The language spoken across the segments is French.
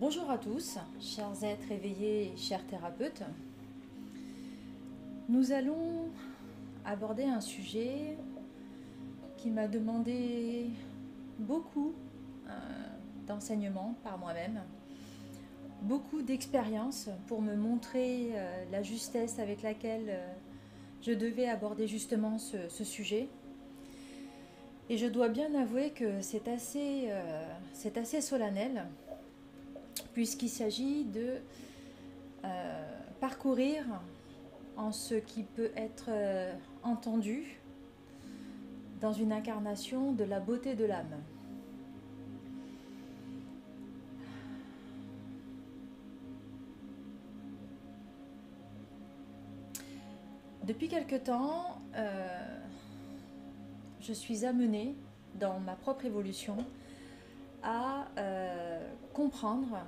Bonjour à tous, chers êtres éveillés, chers thérapeutes. Nous allons aborder un sujet qui m'a demandé beaucoup euh, d'enseignement par moi-même, beaucoup d'expérience pour me montrer euh, la justesse avec laquelle euh, je devais aborder justement ce, sujet. Et je dois bien avouer que c'est assez, c'est assez solennel puisqu'il s'agit de euh, parcourir en ce qui peut être euh, entendu dans une incarnation de la beauté de l'âme. Depuis quelque temps, euh, je suis amenée dans ma propre évolution à comprendre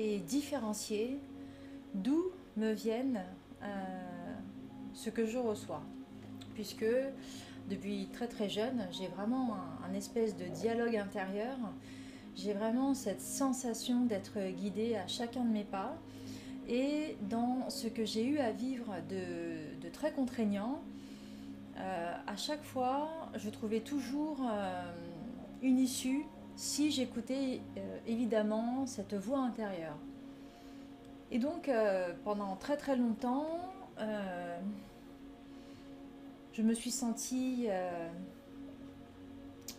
et différencier d'où me viennent euh, ce que je reçois. Puisque depuis très très jeune, j'ai vraiment un, espèce de dialogue intérieur. J'ai vraiment cette sensation d'être guidée à chacun de mes pas. Et dans ce que j'ai eu à vivre de, très contraignant, euh, à chaque fois, je trouvais toujours euh, une issue si j'écoutais euh, évidemment cette voix intérieure. Et donc euh, pendant très très longtemps, euh, je me suis sentie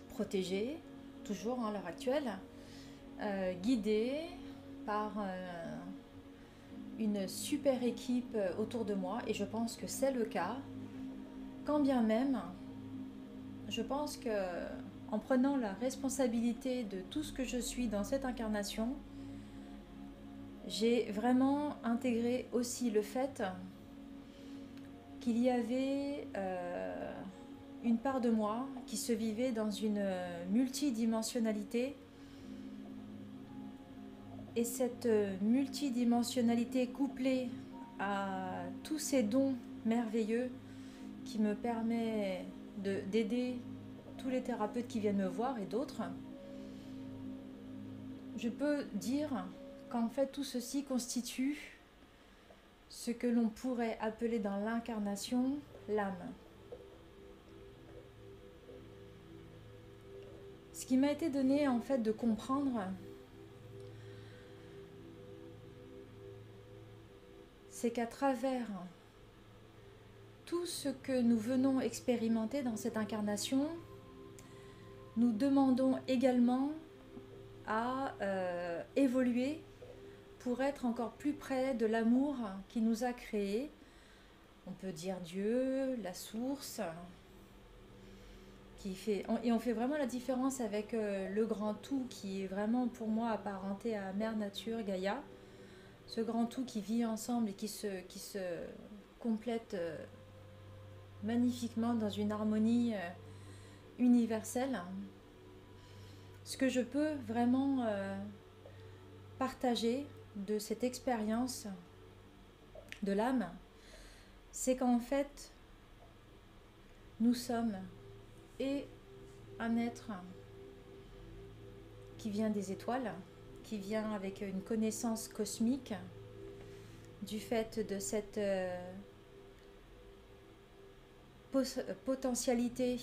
protégée, toujours à l'heure actuelle, guidée par une super équipe autour de moi et je pense que c'est le cas. Quand bien même, je pense que en prenant la responsabilité de tout ce que je suis dans cette incarnation, j'ai vraiment intégré aussi le fait qu'il y avait euh, une part de moi qui se vivait dans une multidimensionnalité. Et cette multidimensionnalité couplée à tous ces dons merveilleux qui me permet d'aider tous les thérapeutes qui viennent me voir et d'autres, je peux dire qu'en fait tout ceci constitue ce que l'on pourrait appeler dans l'incarnation l'âme. Ce qui m'a été donné en fait de comprendre, c'est qu'à travers tout ce que nous venons expérimenter dans cette incarnation, nous demandons également à euh, évoluer pour être encore plus près de l'amour qui nous a créés. On peut dire Dieu, la source, qui fait, et on fait vraiment la différence avec euh, le grand tout qui est vraiment pour moi apparenté à Mère Nature, Gaïa. Ce grand tout qui vit ensemble et qui se, complète euh, magnifiquement dans une harmonie universelle, ce que je peux vraiment euh, partager de cette expérience de l'âme, c'est qu'en fait, nous sommes et un être qui vient des étoiles, qui vient avec une connaissance cosmique du fait de cette euh, potentialité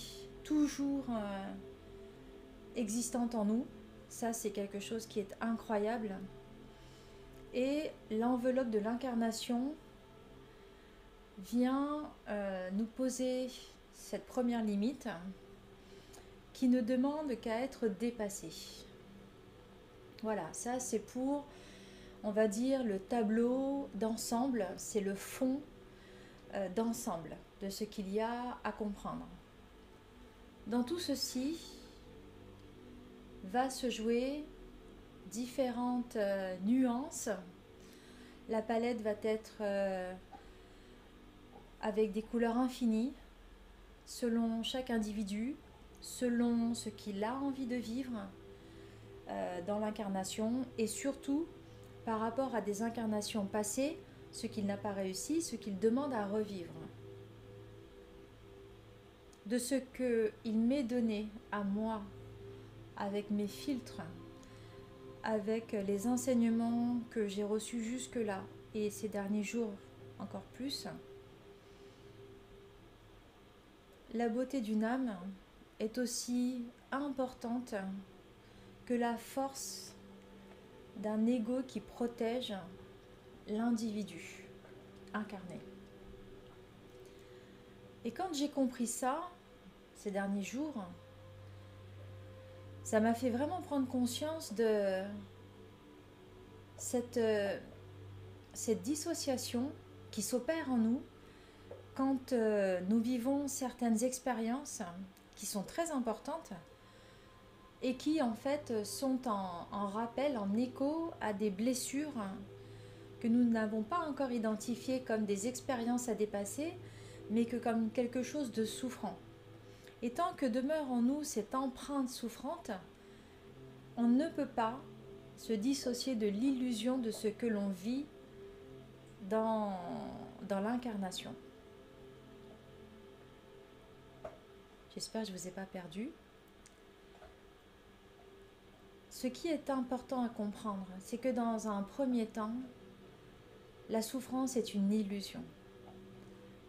toujours euh, existante en nous. Ça, c'est quelque chose qui est incroyable. Et l'enveloppe de l'incarnation vient euh, nous poser cette première limite qui ne demande qu'à être dépassée. Voilà, ça c'est pour, on va dire, le tableau d'ensemble, c'est le fond euh, d'ensemble de ce qu'il y a à comprendre. Dans tout ceci va se jouer différentes euh, nuances. La palette va être euh, avec des couleurs infinies selon chaque individu, selon ce qu'il a envie de vivre euh, dans l'incarnation et surtout par rapport à des incarnations passées, ce qu'il n'a pas réussi, ce qu'il demande à revivre de ce qu'il m'est donné à moi avec mes filtres, avec les enseignements que j'ai reçus jusque-là et ces derniers jours encore plus, la beauté d'une âme est aussi importante que la force d'un ego qui protège l'individu incarné. Et quand j'ai compris ça, ces derniers jours, ça m'a fait vraiment prendre conscience de cette, euh, dissociation qui s'opère en nous quand euh, nous vivons certaines expériences qui sont très importantes et qui en fait sont en, en rappel, en écho à des blessures que nous n'avons pas encore identifiées comme des expériences à dépasser, mais que comme quelque chose de souffrant. Et tant que demeure en nous cette empreinte souffrante, on ne peut pas se dissocier de l'illusion de ce que l'on vit dans, l'incarnation. J'espère que je ne vous ai pas perdu. Ce qui est important à comprendre, c'est que dans un premier temps, la souffrance est une illusion.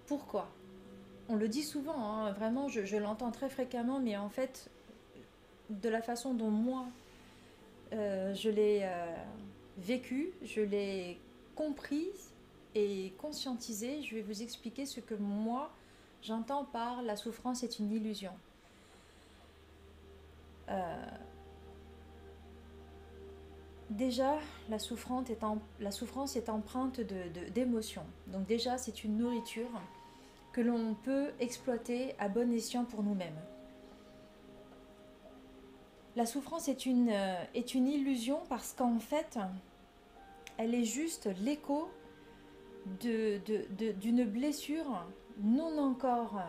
Pourquoi? On le dit souvent, hein, vraiment, je, l'entends très fréquemment, mais en fait, de la façon dont moi, euh, je l'ai euh, vécu, je l'ai compris et conscientisé, je vais vous expliquer ce que moi, j'entends par la souffrance est une illusion. Euh, déjà, la, souffrance est, empreinte d'émotions. Donc déjà, c'est une nourriture que l'on peut exploiter à bon escient pour nous-mêmes. La souffrance est une, euh, illusion parce qu'en fait, elle est juste l'écho d'une blessure non encore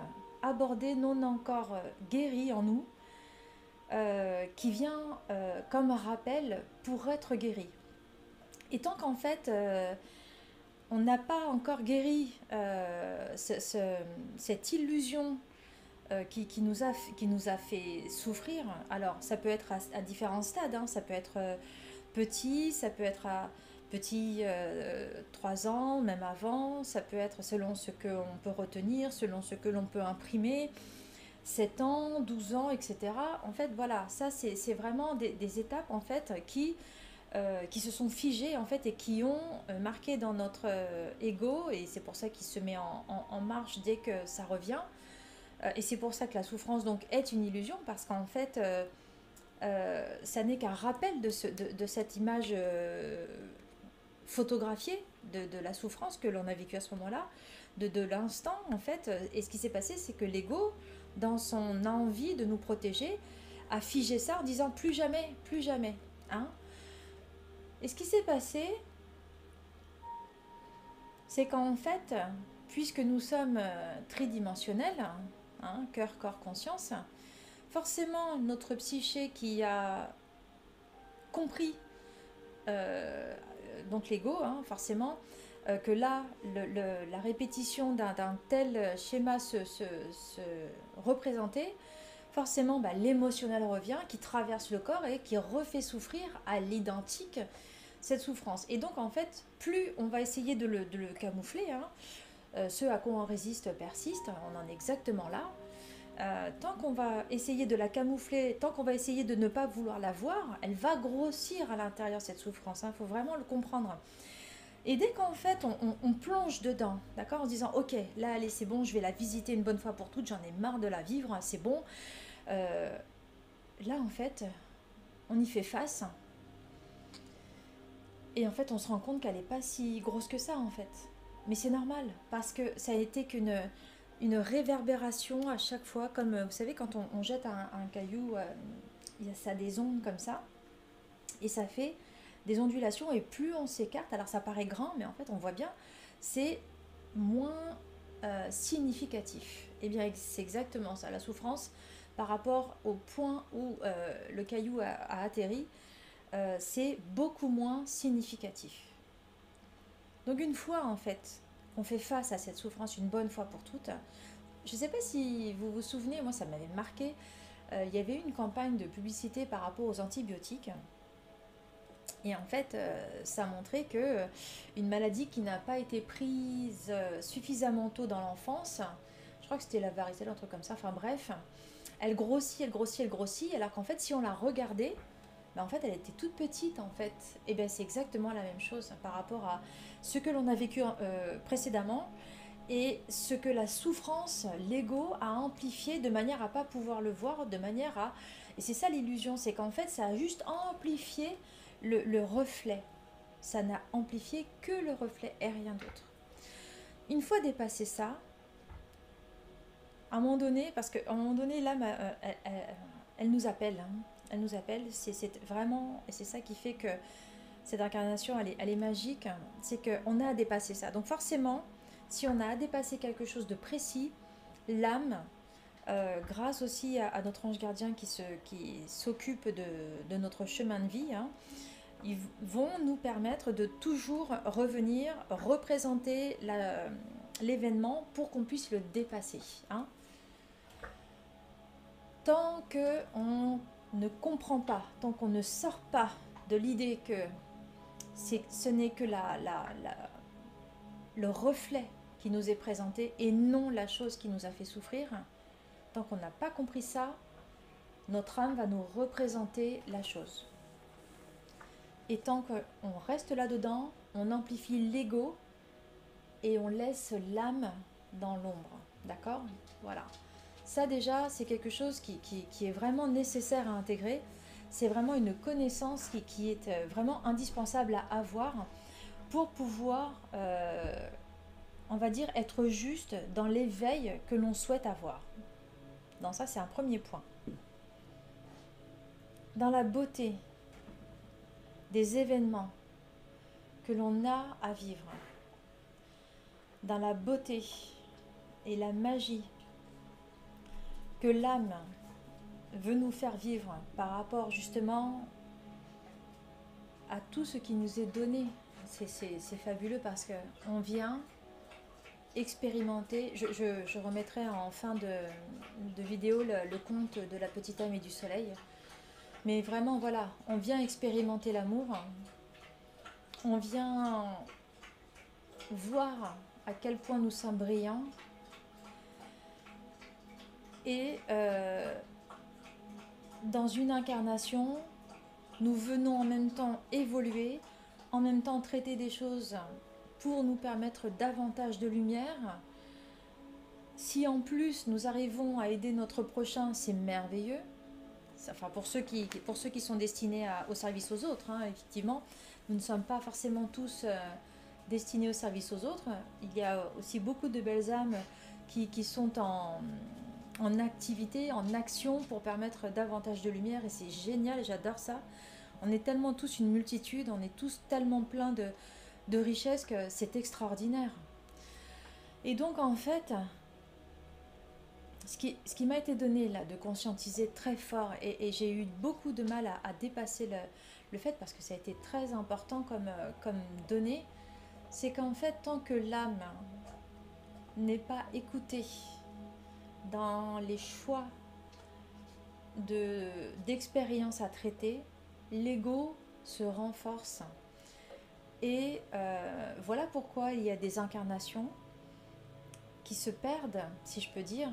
abordée, non encore guérie en nous, euh, qui vient euh, comme rappel pour être guérie. Et tant qu'en fait, on n'a pas encore guéri euh, cette illusion euh, qui, nous a, fait souffrir. Alors, ça peut être à, différents stades. Hein. Ça peut être euh, petit, ça peut être à petit 3 ans, même avant. Ça peut être selon ce qu'on peut retenir, selon ce que l'on peut imprimer. 7 ans, 12 ans, etc. En fait, voilà, ça, c'est vraiment des, étapes, en fait, qui euh, qui se sont figés en fait et qui ont euh, marqué dans notre euh, ego et c'est pour ça qu'il se met en, marche dès que ça revient. Et c'est pour ça que la souffrance donc est une illusion parce qu'en fait ça n'est qu'un rappel de, ce, de, cette image photographiée de, la souffrance que l'on a vécue à ce moment-là de l'instant en fait. Et ce qui s'est passé c'est que l'ego dans son envie de nous protéger a figé ça en disant plus jamais plus jamais hein et ce qui s'est passé, c'est qu'en fait, puisque nous sommes euh, tridimensionnels, hein, cœur, corps, conscience, forcément notre psyché qui a compris, euh, donc l'ego, hein, forcément, euh, que là, la répétition d'un tel schéma se, se, se représentait, forcément bah, l'émotionnel revient, qui traverse le corps et qui refait souffrir à l'identique cette souffrance. Et donc, en fait, plus on va essayer de le, camoufler, hein, euh, ce à quoi on résiste persiste, on en est exactement là. Euh, tant qu'on va essayer de la camoufler, tant qu'on va essayer de ne pas vouloir la voir, elle va grossir à l'intérieur cette souffrance. Il hein, faut vraiment le comprendre. Et dès qu'en fait on, plonge dedans, d'accord, en disant ok, là allez c'est bon, je vais la visiter une bonne fois pour toutes, j'en ai marre de la vivre, c'est bon. Euh, là en fait, on y fait face et en fait, on se rend compte qu'elle n'est pas si grosse que ça, en fait. Mais c'est normal, parce que ça a été qu'une une réverbération à chaque fois, comme vous savez, quand on, jette un, caillou, euh, y a ça des ondes comme ça, et ça fait des ondulations, et plus on s'écarte, alors ça paraît grand, mais en fait, on voit bien, c'est moins euh, significatif. Et eh bien, c'est exactement ça, la souffrance par rapport au point où euh, le caillou a atterri, euh, c'est beaucoup moins significatif. Donc une fois en fait qu'on fait face à cette souffrance une bonne fois pour toutes, je ne sais pas si vous vous souvenez, moi ça m'avait marqué, euh, il y avait une campagne de publicité par rapport aux antibiotiques. Et en fait, euh, ça a montré que une maladie qui n'a pas été prise suffisamment tôt dans l'enfance, je crois que c'était la varicelle, un truc comme ça, enfin bref, elle grossit, elle grossit, elle grossit, alors qu'en fait, si on la regardait, ben, en fait, elle était toute petite en fait. Et bien, c'est exactement la même chose par rapport à ce que l'on a vécu précédemment et ce que la souffrance, l'ego a amplifié de manière à pas pouvoir le voir, de manière à... Et c'est ça l'illusion, c'est qu'en fait, ça a juste amplifié le, reflet. Ça n'a amplifié que le reflet et rien d'autre. Une fois dépassé ça, à un moment donné, parce qu'à un moment donné, l'âme, euh, elle, nous appelle. Hein. Elle nous appelle. C'est vraiment, et c'est ça qui fait que cette incarnation, elle est, magique. C'est qu'on a à dépasser ça. Donc forcément, si on a à dépasser quelque chose de précis, l'âme, euh, grâce aussi à, notre ange gardien qui, se, qui s'occupe de, de, notre chemin de vie, hein, ils vont nous permettre de toujours revenir, représenter l'événement pour qu'on puisse le dépasser. Hein. Tant qu'on ne comprend pas, tant qu'on ne sort pas de l'idée que ce n'est que la, le reflet qui nous est présenté et non la chose qui nous a fait souffrir, tant qu'on n'a pas compris ça, notre âme va nous représenter la chose. Et tant qu'on reste là-dedans, on amplifie l'ego et on laisse l'âme dans l'ombre. D'accord? Voilà. Ça déjà, c'est quelque chose qui, est vraiment nécessaire à intégrer. C'est vraiment une connaissance qui, est euh, vraiment indispensable à avoir pour pouvoir, euh, on va dire, être juste dans l'éveil que l'on souhaite avoir. Dans ça, c'est un premier point. Dans la beauté, des événements que l'on a à vivre, dans la beauté et la magie que l'âme veut nous faire vivre par rapport justement à tout ce qui nous est donné. C'est fabuleux parce qu'on vient expérimenter. Je, remettrai en fin de, vidéo le, le conte de la petite âme et du soleil. Mais vraiment, voilà, on vient expérimenter l'amour. On vient voir à quel point nous sommes brillants. Et euh, dans une incarnation, nous venons en même temps évoluer, en même temps traiter des choses pour nous permettre davantage de lumière. Si en plus nous arrivons à aider notre prochain, c'est merveilleux enfin pour ceux qui, pour ceux qui sont destinés au service aux autres, hein, effectivement, nous ne sommes pas forcément tous euh, destinés au service aux autres. Il y a aussi beaucoup de belles âmes qui, sont en, en, activité, en action pour permettre davantage de lumière et c'est génial, j'adore ça. On est tellement tous une multitude, on est tous tellement pleins de, richesses que c'est extraordinaire. Et donc en fait, ce qui, m'a été donné là de conscientiser très fort, et, j'ai eu beaucoup de mal à, dépasser le, le, fait, parce que ça a été très important comme, euh, comme donnée, c'est qu'en fait, tant que l'âme n'est pas écoutée dans les choix d'expérience à traiter, l'ego se renforce. Et euh, voilà pourquoi il y a des incarnations qui se perdent, si je peux dire,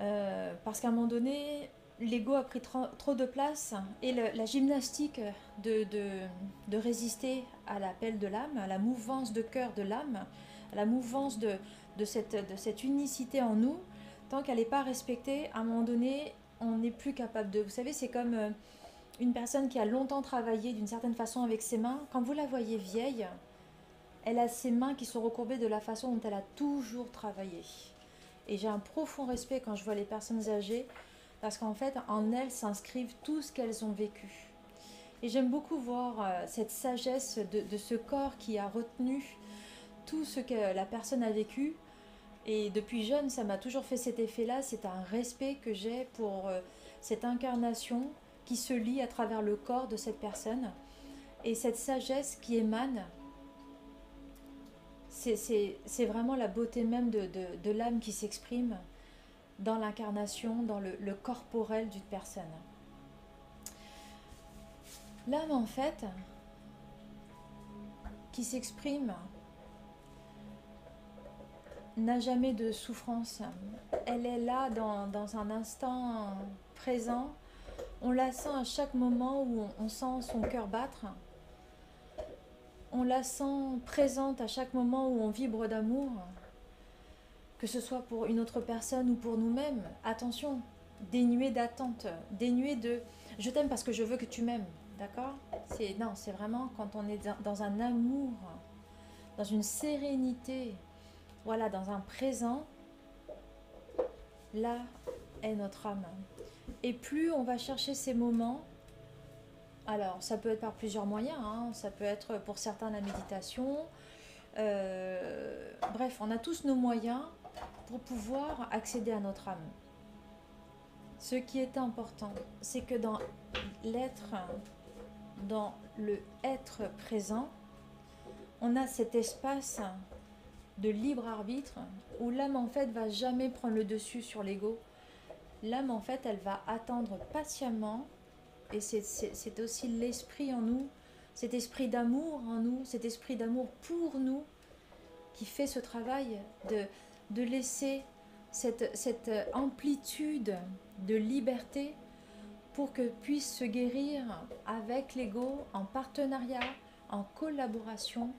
euh, parce qu'à un moment donné, l'ego a pris trop, de place et la gymnastique de, de, résister à l'appel de l'âme, à la mouvance de cœur de l'âme, à la mouvance de, de, cette, de cette unicité en nous, tant qu'elle n'est pas respectée, à un moment donné, on n'est plus capable de... Vous savez, c'est comme euh, une personne qui a longtemps travaillé d'une certaine façon avec ses mains. Quand vous la voyez vieille, elle a ses mains qui sont recourbées de la façon dont elle a toujours travaillé. Et j'ai un profond respect quand je vois les personnes âgées, parce qu'en fait, en elles s'inscrivent tout ce qu'elles ont vécu. Et j'aime beaucoup voir euh, cette sagesse de, ce corps qui a retenu tout ce que la personne a vécu. Et depuis jeune, ça m'a toujours fait cet effet-là. C'est un respect que j'ai pour euh, cette incarnation qui se lie à travers le corps de cette personne. Et cette sagesse qui émane c'est vraiment la beauté même de, l'âme qui s'exprime dans l'incarnation, dans le, corporel d'une personne. L'âme, en fait, qui s'exprime, n'a jamais de souffrance. Elle est là dans, dans, un instant présent. On la sent à chaque moment où on, sent son cœur battre. On la sent présente à chaque moment où on vibre d'amour, que ce soit pour une autre personne ou pour nous-mêmes. Attention, dénué d'attente, dénué de je t'aime parce que je veux que tu m'aimes. D'accord? C'est non, c'est vraiment quand on est dans un amour, dans une sérénité, voilà, dans un présent. Là est notre âme. Et plus on va chercher ces moments, alors ça peut être par plusieurs moyens, hein. ça peut être pour certains la méditation. Euh, bref, on a tous nos moyens pour pouvoir accéder à notre âme. Ce qui est important, c'est que dans l'être dans le être présent, on a cet espace de libre arbitre où l'âme en fait va jamais prendre le dessus sur l'ego. L'âme en fait elle va attendre patiemment et c'est aussi l'esprit en nous, cet esprit d'amour en nous, cet esprit d'amour pour nous qui fait ce travail de, laisser cette, cette amplitude de liberté pour que puisse se guérir avec l'ego, en partenariat, en collaboration,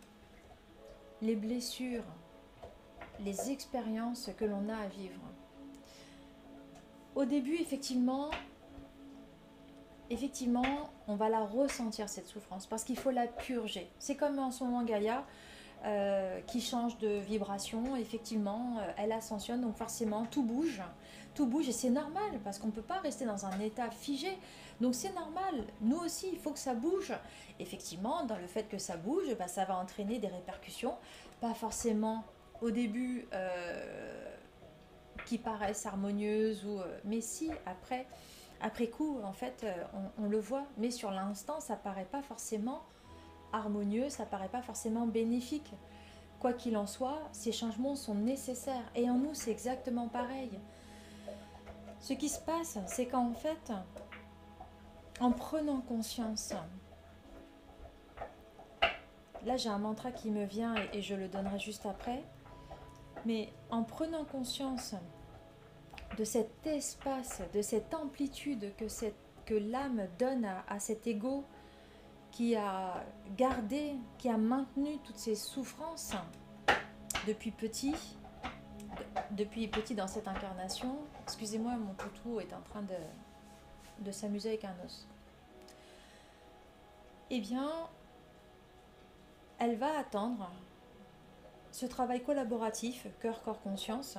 les blessures, les expériences que l'on a à vivre. Au début, effectivement, effectivement, on va la ressentir cette souffrance parce qu'il faut la purger. C'est comme en ce moment Gaïa euh, qui change de vibration. Effectivement, euh, elle ascensionne, donc forcément tout bouge tout bouge et c'est normal parce qu'on ne peut pas rester dans un état figé. Donc c'est normal. Nous aussi, il faut que ça bouge. Effectivement, dans le fait que ça bouge, bah, ça va entraîner des répercussions, pas forcément au début euh, qui paraissent harmonieuses ou, euh, mais si après, après coup, en fait, euh, on, on, le voit. Mais sur l'instant, ça paraît pas forcément harmonieux, ça paraît pas forcément bénéfique. Quoi qu'il en soit, ces changements sont nécessaires. Et en nous, c'est exactement pareil. Ce qui se passe, c'est qu'en fait, en prenant conscience, là j'ai un mantra qui me vient et, je le donnerai juste après, mais en prenant conscience de cet espace, de cette amplitude que, l'âme donne à, cet ego qui a gardé, qui a maintenu toutes ces souffrances depuis petit, depuis petit dans cette incarnation, excusez-moi, mon toutou est en train de s'amuser avec un os. Eh bien, elle va attendre ce travail collaboratif, cœur, corps, conscience,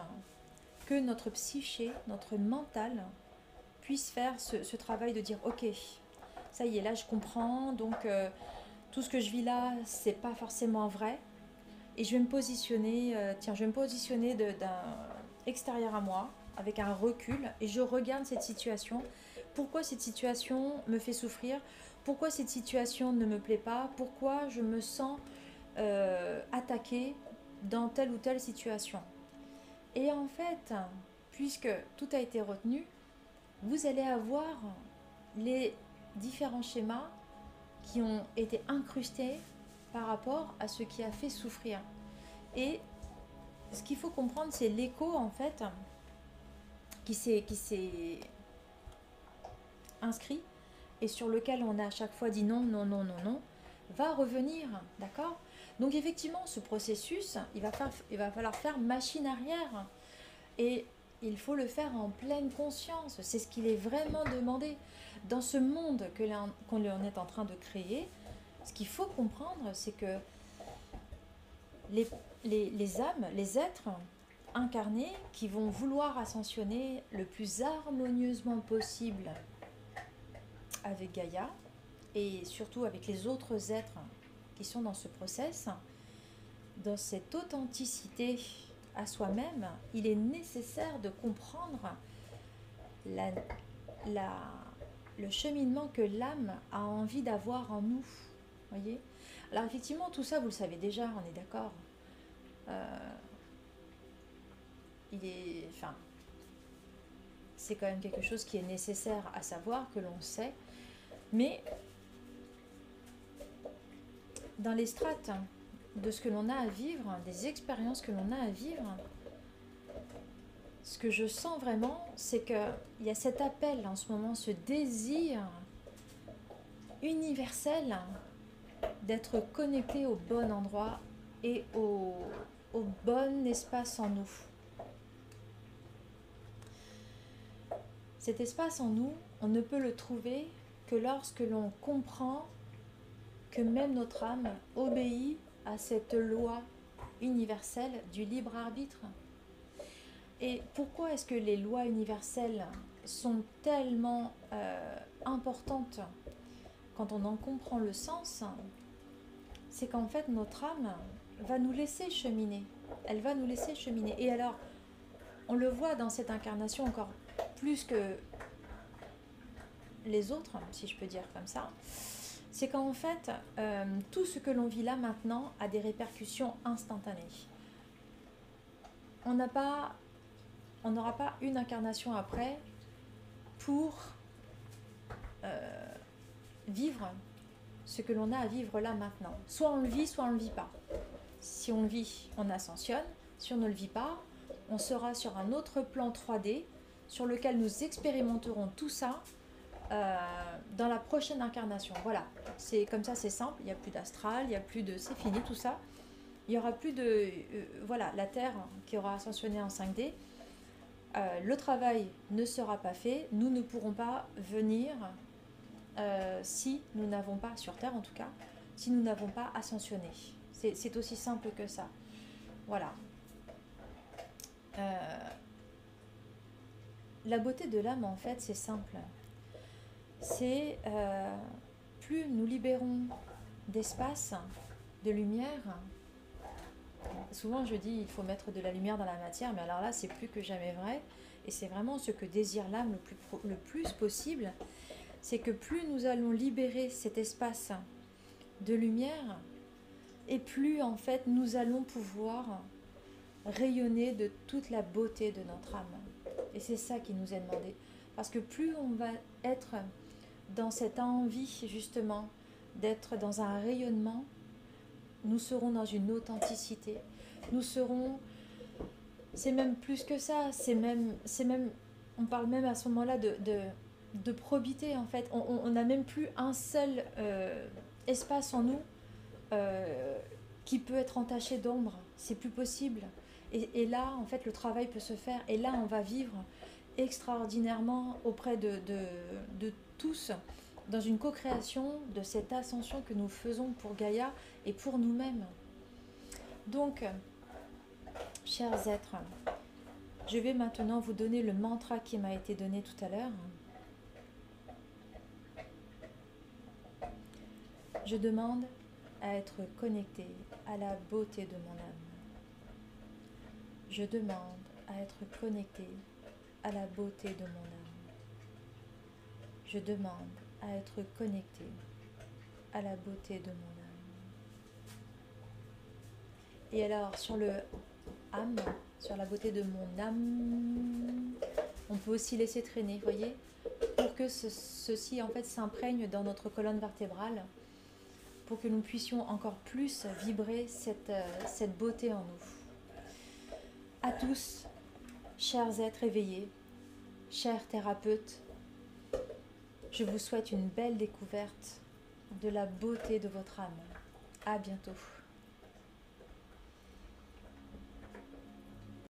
que notre psyché, notre mental puisse faire ce, travail de dire ok, ça y est, là je comprends, donc euh, tout ce que je vis là, c'est pas forcément vrai, et je vais me positionner, euh, tiens, je vais me positionner d'un extérieur à moi, avec un recul, et je regarde cette situation. Pourquoi cette situation me fait souffrir? Pourquoi cette situation ne me plaît pas? Pourquoi je me sens euh, attaquée dans telle ou telle situation Et en fait, puisque tout a été retenu, vous allez avoir les différents schémas qui ont été incrustés par rapport à ce qui a fait souffrir. Et ce qu'il faut comprendre, c'est l'écho en fait qui s'est inscrit et sur lequel on a à chaque fois dit non, non, non, non, non, va revenir, d'accord? Donc effectivement, ce processus, il va, falloir faire machine arrière et il faut le faire en pleine conscience. C'est ce qu'il est vraiment demandé dans ce monde qu'on est en train de créer ce qu'il faut comprendre, c'est que les, les, âmes, les êtres incarnés qui vont vouloir ascensionner le plus harmonieusement possible avec Gaïa et surtout avec les autres êtres qui sont dans ce process, dans cette authenticité à soi-même, il est nécessaire de comprendre la, la, le cheminement que l'âme a envie d'avoir en nous voyez Alors effectivement, tout ça, vous le savez déjà, on est d'accord. Euh, il est... Enfin, c'est quand même quelque chose qui est nécessaire à savoir, que l'on sait. Mais dans les strates de ce que l'on a à vivre, des expériences que l'on a à vivre, ce que je sens vraiment, c'est qu'il y a cet appel en ce moment, ce désir universel d'être connecté au bon endroit et au, au bon espace en nous. Cet espace en nous, on ne peut le trouver que lorsque l'on comprend même notre âme obéit à cette loi universelle du libre arbitre. Et pourquoi est-ce que les lois universelles sont tellement euh, importantes quand on en comprend le sens? C'est qu'en fait notre âme va nous laisser cheminer. Elle va nous laisser cheminer. Et alors, on le voit dans cette incarnation encore plus que les autres, si je peux dire comme ça, c'est qu'en fait, euh, tout ce que l'on vit là maintenant a des répercussions instantanées. On n'aura pas une incarnation après pour euh, vivre ce que l'on a à vivre là maintenant. Soit on le vit, soit on ne le vit pas. Si on le vit, on ascensionne. Si on ne le vit pas, on sera sur un autre plan 3D sur lequel nous expérimenterons tout ça euh, dans la prochaine incarnation. Voilà, c'est comme ça, c'est simple. Il n'y a plus d'astral, il n'y a plus de, c'est fini tout ça. Il y aura plus de, euh, voilà, la Terre qui aura ascensionné en 5D. Euh, le travail ne sera pas fait. Nous ne pourrons pas venir si nous n'avons pas sur Terre, en tout cas, si nous n'avons pas ascensionné. C'est aussi simple que ça. Voilà. la beauté de l'âme, en fait, c'est simple c'est euh, plus nous libérons d'espace, de lumière. Souvent je dis il faut mettre de la lumière dans la matière, mais alors là c'est plus que jamais vrai. Et c'est vraiment ce que désire l'âme le plus, le plus possible. C'est que plus nous allons libérer cet espace de lumière, et plus en fait nous allons pouvoir rayonner de toute la beauté de notre âme. Et c'est ça qui nous est demandé. Parce que plus on va être dans cette envie justement d'être dans un rayonnement, nous serons dans une authenticité. Nous serons, c'est même plus que ça, c'est même, c'est même, on parle même à ce moment-là de, de, probité en fait. On n'a même plus un seul euh, espace en nous euh, qui peut être entaché d'ombre. C'est plus possible. Et, et, là, en fait, le travail peut se faire. Et là, on va vivre extraordinairement auprès de, tous dans une co-création de cette ascension que nous faisons pour Gaïa et pour nous-mêmes. Donc, chers êtres, je vais maintenant vous donner le mantra qui m'a été donné tout à l'heure. Je demande à être connecté à la beauté de mon âme. Je demande à être connecté à la beauté de mon âme je demande à être connecté à la beauté de mon âme. Et alors, sur le âme, sur la beauté de mon âme, on peut aussi laisser traîner, voyez, pour que ceci en fait s'imprègne dans notre colonne vertébrale, pour que nous puissions encore plus vibrer cette, euh, cette beauté en nous. À tous, chers êtres éveillés, chers thérapeutes, je vous souhaite une belle découverte de la beauté de votre âme. À bientôt.